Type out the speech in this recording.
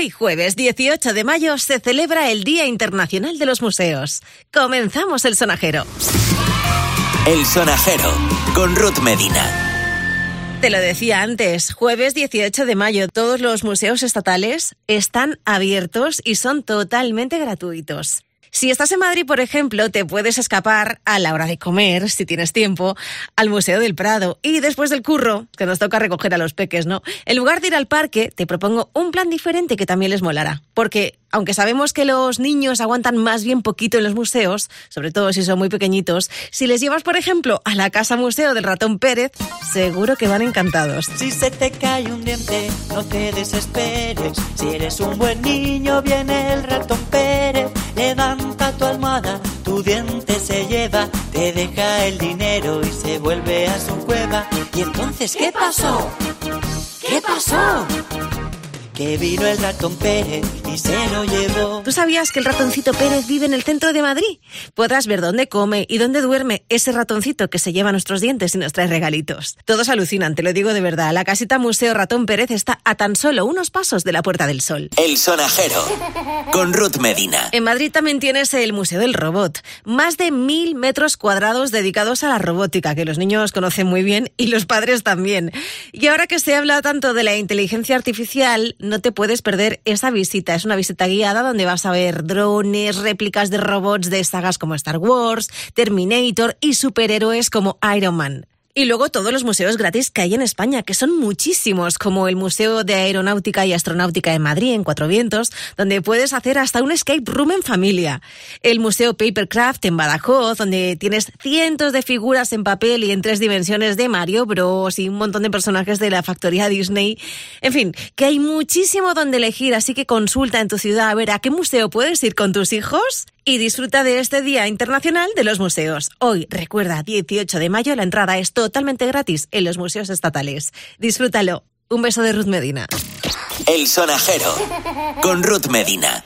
Hoy, jueves 18 de mayo, se celebra el Día Internacional de los Museos. Comenzamos el sonajero. El sonajero con Ruth Medina. Te lo decía antes, jueves 18 de mayo, todos los museos estatales están abiertos y son totalmente gratuitos. Si estás en Madrid, por ejemplo, te puedes escapar a la hora de comer, si tienes tiempo, al Museo del Prado. Y después del curro, que nos toca recoger a los peques, ¿no? En lugar de ir al parque, te propongo un plan diferente que también les molará. Porque aunque sabemos que los niños aguantan más bien poquito en los museos, sobre todo si son muy pequeñitos, si les llevas, por ejemplo, a la Casa Museo del Ratón Pérez, seguro que van encantados. Si se te cae un diente, no te desesperes. Si eres un buen niño, viene el ratón te deja el dinero y se vuelve a su cueva. ¿Y entonces qué pasó? ¿Qué pasó? Que vino el ratón Pérez y se lo llevó. ¿Tú sabías que el ratoncito Pérez vive en el centro de Madrid? Podrás ver dónde come y dónde duerme ese ratoncito que se lleva nuestros dientes y nos trae regalitos. Todo es alucinante, lo digo de verdad. La casita Museo Ratón Pérez está a tan solo unos pasos de la Puerta del Sol. El sonajero con Ruth Medina. En Madrid también tienes el Museo del Robot. Más de mil metros cuadrados dedicados a la robótica, que los niños conocen muy bien y los padres también. Y ahora que se habla tanto de la inteligencia artificial, no te puedes perder esa visita. Es una visita guiada donde vas a ver drones, réplicas de robots de sagas como Star Wars, Terminator y superhéroes como Iron Man. Y luego todos los museos gratis que hay en España, que son muchísimos, como el Museo de Aeronáutica y Astronáutica de Madrid, en Cuatro Vientos, donde puedes hacer hasta un escape room en familia. El Museo Papercraft en Badajoz, donde tienes cientos de figuras en papel y en tres dimensiones de Mario Bros. y un montón de personajes de la factoría Disney. En fin, que hay muchísimo donde elegir, así que consulta en tu ciudad a ver a qué museo puedes ir con tus hijos y disfruta de este Día Internacional de los Museos. Hoy, recuerda, 18 de mayo, la entrada es totalmente gratis en los museos estatales. Disfrútalo. Un beso de Ruth Medina. El sonajero con Ruth Medina.